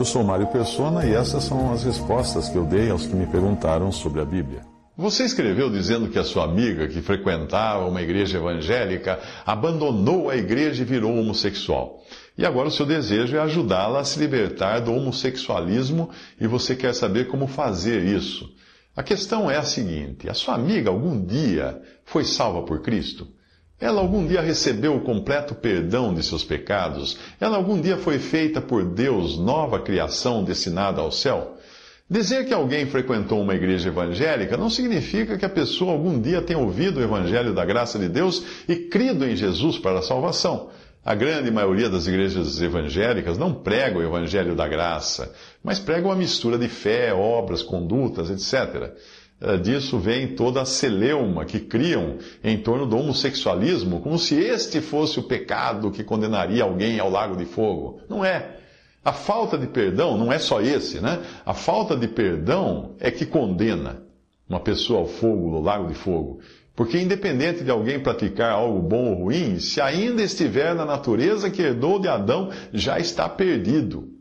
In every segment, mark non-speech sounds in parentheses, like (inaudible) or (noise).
Eu sou Mário Persona e essas são as respostas que eu dei aos que me perguntaram sobre a Bíblia. Você escreveu dizendo que a sua amiga, que frequentava uma igreja evangélica, abandonou a igreja e virou homossexual. E agora o seu desejo é ajudá-la a se libertar do homossexualismo e você quer saber como fazer isso. A questão é a seguinte: a sua amiga algum dia foi salva por Cristo? Ela algum dia recebeu o completo perdão de seus pecados? Ela algum dia foi feita por Deus nova criação destinada ao céu? Dizer que alguém frequentou uma igreja evangélica não significa que a pessoa algum dia tenha ouvido o evangelho da graça de Deus e crido em Jesus para a salvação. A grande maioria das igrejas evangélicas não pregam o evangelho da graça, mas pregam a mistura de fé, obras, condutas, etc. Eh, disso vem toda a celeuma que criam em torno do homossexualismo, como se este fosse o pecado que condenaria alguém ao lago de fogo. Não é. A falta de perdão não é só esse, né? A falta de perdão é que condena uma pessoa ao fogo, ao lago de fogo. Porque, independente de alguém praticar algo bom ou ruim, se ainda estiver na natureza que herdou de Adão, já está perdido.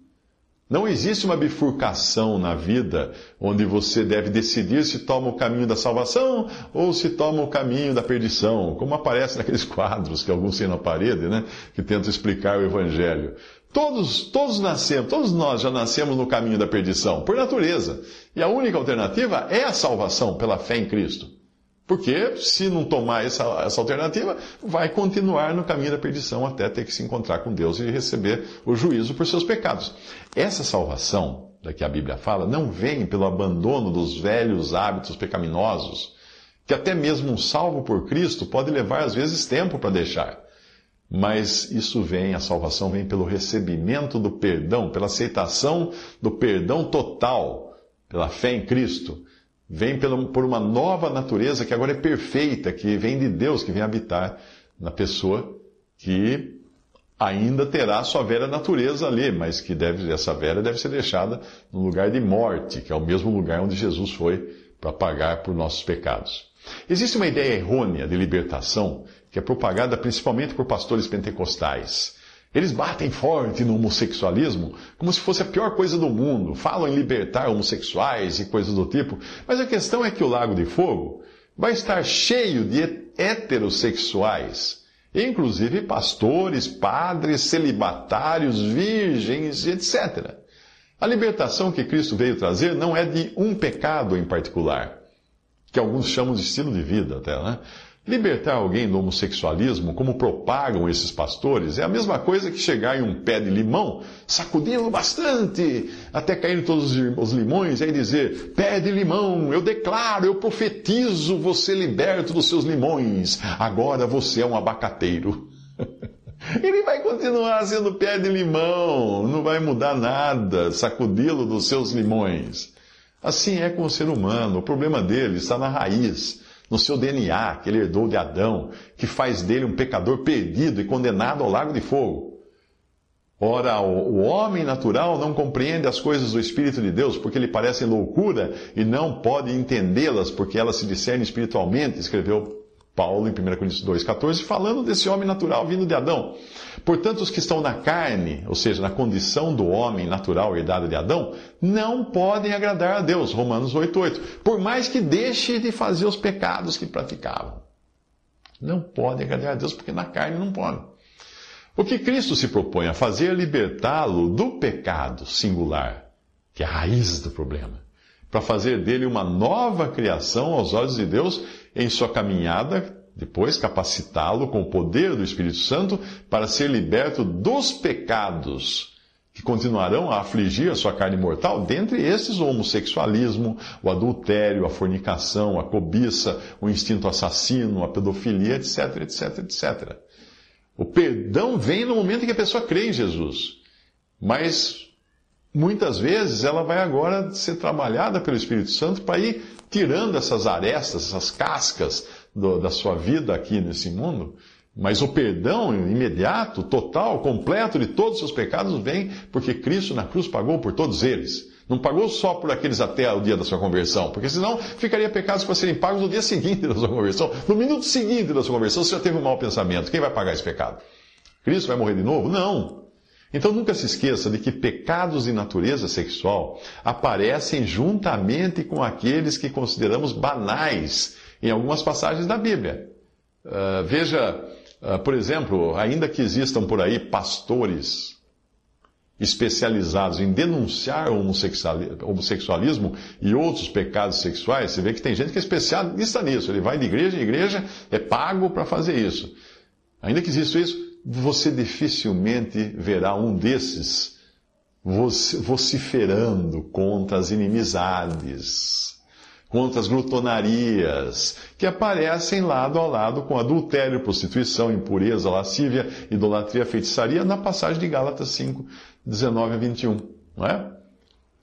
Não existe uma bifurcação na vida onde você deve decidir se toma o caminho da salvação ou se toma o caminho da perdição, como aparece naqueles (laughs) quadros que alguns têm na parede, né, que tentam explicar o Evangelho. Todos, todos nascemos, todos nós já nascemos no caminho da perdição, por natureza. E a única alternativa é a salvação pela fé em Cristo. Porque, se não tomar essa, essa alternativa, vai continuar no caminho da perdição até ter que se encontrar com Deus e receber o juízo por seus pecados. Essa salvação, da que a Bíblia fala, não vem pelo abandono dos velhos hábitos pecaminosos, que até mesmo um salvo por Cristo pode levar, às vezes, tempo para deixar. Mas isso vem, a salvação vem pelo recebimento do perdão, pela aceitação do perdão total, pela fé em Cristo vem por uma nova natureza que agora é perfeita, que vem de Deus, que vem habitar na pessoa que ainda terá sua velha natureza ali, mas que deve, essa velha deve ser deixada no lugar de morte, que é o mesmo lugar onde Jesus foi para pagar por nossos pecados. Existe uma ideia errônea de libertação que é propagada principalmente por pastores pentecostais eles batem forte no homossexualismo como se fosse a pior coisa do mundo, falam em libertar homossexuais e coisas do tipo, mas a questão é que o Lago de Fogo vai estar cheio de heterossexuais, inclusive pastores, padres, celibatários, virgens, etc. A libertação que Cristo veio trazer não é de um pecado em particular, que alguns chamam de estilo de vida até, né? Libertar alguém do homossexualismo, como propagam esses pastores, é a mesma coisa que chegar em um pé de limão, sacudindo bastante, até cair todos os limões, e aí dizer: pé de limão, eu declaro, eu profetizo você liberto dos seus limões, agora você é um abacateiro. (laughs) Ele vai continuar sendo pé de limão, não vai mudar nada, sacudi-lo dos seus limões. Assim é com o ser humano, o problema dele está na raiz no seu DNA, que ele herdou de Adão, que faz dele um pecador perdido e condenado ao lago de fogo. Ora, o homem natural não compreende as coisas do Espírito de Deus porque lhe parecem loucura e não pode entendê-las porque elas se discernem espiritualmente, escreveu Paulo em 1 Coríntios 2,14, falando desse homem natural vindo de Adão. Portanto, os que estão na carne, ou seja, na condição do homem natural herdado de Adão, não podem agradar a Deus. Romanos 8,8. Por mais que deixe de fazer os pecados que praticavam. Não podem agradar a Deus porque na carne não podem. O que Cristo se propõe a fazer é libertá-lo do pecado singular, que é a raiz do problema, para fazer dele uma nova criação aos olhos de Deus em sua caminhada, depois capacitá-lo com o poder do Espírito Santo para ser liberto dos pecados que continuarão a afligir a sua carne mortal, dentre esses o homossexualismo, o adultério, a fornicação, a cobiça, o instinto assassino, a pedofilia, etc, etc, etc. O perdão vem no momento em que a pessoa crê em Jesus. Mas muitas vezes ela vai agora ser trabalhada pelo Espírito Santo para ir tirando essas arestas, essas cascas do, da sua vida aqui nesse mundo. Mas o perdão imediato, total, completo de todos os seus pecados vem porque Cristo na cruz pagou por todos eles. Não pagou só por aqueles até o dia da sua conversão, porque senão ficaria pecados para serem pagos no dia seguinte da sua conversão. No minuto seguinte da sua conversão, você já teve um mau pensamento. Quem vai pagar esse pecado? Cristo vai morrer de novo? Não. Então nunca se esqueça de que pecados de natureza sexual aparecem juntamente com aqueles que consideramos banais em algumas passagens da Bíblia. Uh, veja Uh, por exemplo, ainda que existam por aí pastores especializados em denunciar o homossexualismo e outros pecados sexuais, você vê que tem gente que é especialista nisso. Ele vai de igreja em igreja, é pago para fazer isso. Ainda que exista isso, você dificilmente verá um desses vociferando contra as inimizades contra as glutonarias, que aparecem lado a lado com adultério, prostituição, impureza, lascívia, idolatria, feitiçaria, na passagem de Gálatas 5, 19 a 21. Não é?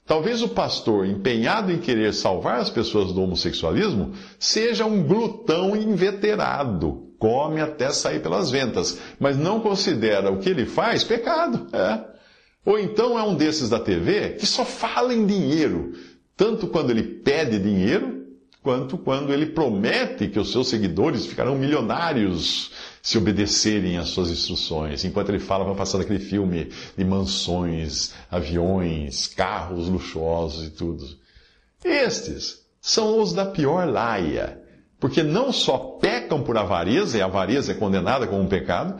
Talvez o pastor, empenhado em querer salvar as pessoas do homossexualismo, seja um glutão inveterado, come até sair pelas ventas, mas não considera o que ele faz pecado. É. Ou então é um desses da TV que só fala em dinheiro, tanto quando ele pede dinheiro, quanto quando ele promete que os seus seguidores ficarão milionários se obedecerem às suas instruções. Enquanto ele fala, vai passando aquele filme de mansões, aviões, carros luxuosos e tudo. Estes são os da pior laia, porque não só pecam por avareza, e a avareza é condenada como um pecado,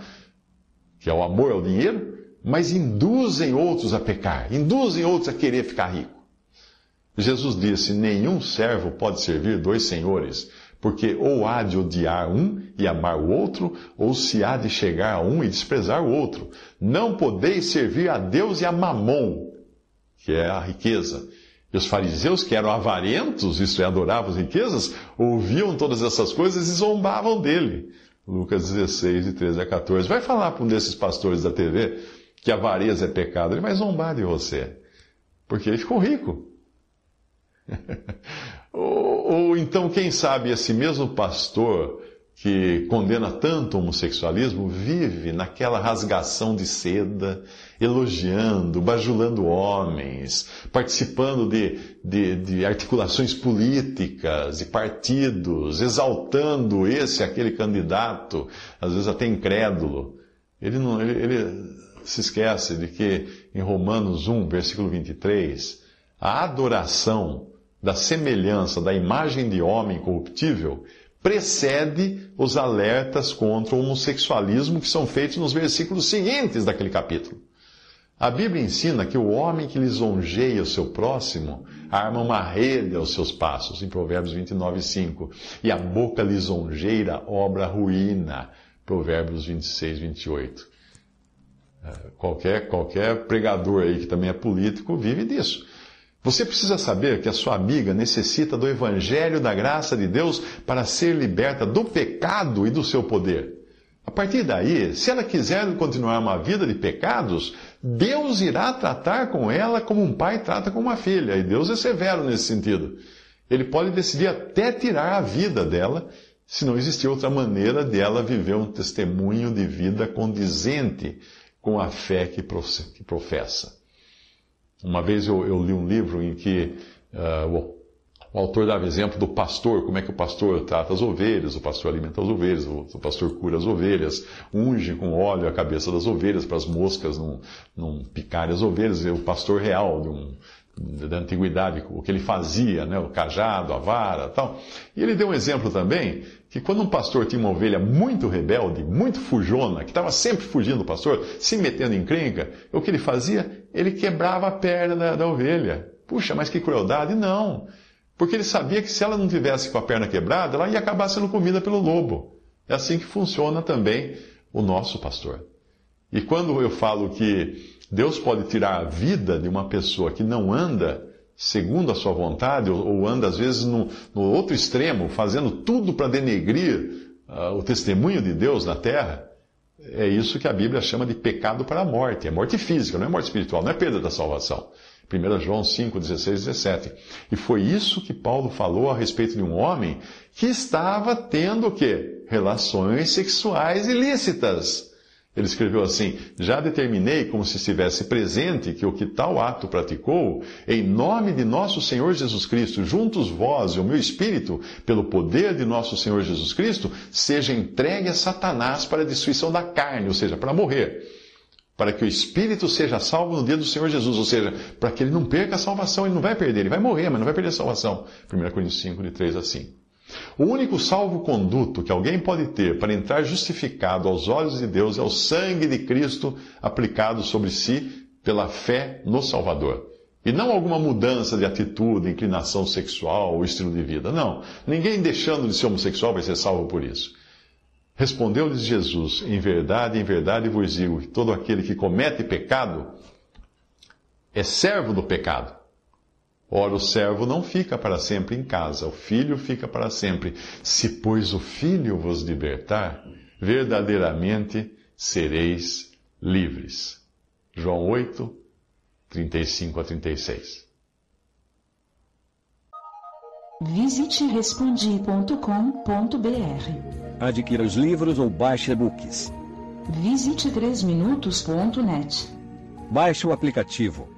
que é o amor ao dinheiro, mas induzem outros a pecar, induzem outros a querer ficar rico. Jesus disse: Nenhum servo pode servir dois senhores, porque ou há de odiar um e amar o outro, ou se há de chegar a um e desprezar o outro. Não podeis servir a Deus e a Mamon, que é a riqueza. E os fariseus, que eram avarentos, isto é, adoravam as riquezas, ouviam todas essas coisas e zombavam dele. Lucas 16, de 13 a 14. Vai falar para um desses pastores da TV que avareza é pecado, ele vai zombar de você. Porque ele ficou rico. (laughs) ou, ou então, quem sabe, esse mesmo pastor que condena tanto o homossexualismo vive naquela rasgação de seda, elogiando, bajulando homens, participando de, de, de, articulações políticas e partidos, exaltando esse, aquele candidato, às vezes até incrédulo. Ele, não, ele, ele se esquece de que em Romanos 1, versículo 23, a adoração da semelhança da imagem de homem corruptível precede os alertas contra o homossexualismo que são feitos nos versículos seguintes daquele capítulo. A Bíblia ensina que o homem que lisonjeia o seu próximo arma uma rede aos seus passos, em Provérbios 29, 5. E a boca lisonjeira obra ruína, Provérbios 26, 28. É, qualquer, qualquer pregador aí que também é político vive disso. Você precisa saber que a sua amiga necessita do Evangelho da graça de Deus para ser liberta do pecado e do seu poder. A partir daí, se ela quiser continuar uma vida de pecados, Deus irá tratar com ela como um pai trata com uma filha. E Deus é severo nesse sentido. Ele pode decidir até tirar a vida dela, se não existir outra maneira dela viver um testemunho de vida condizente com a fé que professa. Uma vez eu, eu li um livro em que uh, o, o, autor dava exemplo do pastor, como é que o pastor trata as ovelhas, o pastor alimenta as ovelhas, o, o pastor cura as ovelhas, unge com óleo a cabeça das ovelhas para as moscas não, não picarem as ovelhas, é o pastor real de um, da antiguidade, o que ele fazia, né, o cajado, a vara tal. E ele deu um exemplo também, que quando um pastor tinha uma ovelha muito rebelde, muito fujona, que estava sempre fugindo do pastor, se metendo em crenca, o que ele fazia? Ele quebrava a perna da, da ovelha. Puxa, mas que crueldade! Não! Porque ele sabia que se ela não tivesse com a perna quebrada, ela ia acabar sendo comida pelo lobo. É assim que funciona também o nosso pastor. E quando eu falo que Deus pode tirar a vida de uma pessoa que não anda segundo a sua vontade, ou, anda às vezes no, no outro extremo, fazendo tudo para denegrir uh, o testemunho de Deus na terra. É isso que a Bíblia chama de pecado para a morte. É morte física, não é morte espiritual, não é perda da salvação. 1 João 5, 16, 17. E foi isso que Paulo falou a respeito de um homem que estava tendo o quê? Relações sexuais ilícitas. Ele escreveu assim: Já determinei, como se estivesse presente, que o que tal ato praticou, em nome de nosso Senhor Jesus Cristo, juntos vós e o meu espírito, pelo poder de nosso Senhor Jesus Cristo, seja entregue a Satanás para a destruição da carne, ou seja, para morrer. Para que o espírito seja salvo no dia do Senhor Jesus, ou seja, para que ele não perca a salvação, ele não vai perder, ele vai morrer, mas não vai perder a salvação. 1 Coríntios 5, de 3 a 5. O único salvo-conduto que alguém pode ter para entrar justificado aos olhos de Deus é o sangue de Cristo aplicado sobre si pela fé no Salvador. E não alguma mudança de atitude, inclinação sexual ou estilo de vida. Não. Ninguém deixando de ser homossexual vai ser salvo por isso. Respondeu-lhes Jesus: Em verdade, em verdade vos digo que todo aquele que comete pecado é servo do pecado. Ora, o servo não fica para sempre em casa, o filho fica para sempre. Se, pois, o filho vos libertar, verdadeiramente sereis livres. João 8, 35 a 36. Visite respondi.com.br. Adquira os livros ou baixe e-books. Visite 3minutos.net. Baixe o aplicativo